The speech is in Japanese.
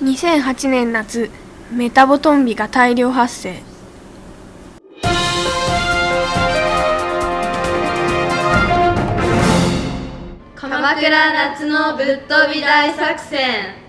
2008年夏メタボトンビが大量発生。鎌倉夏のぶっ飛び大作戦。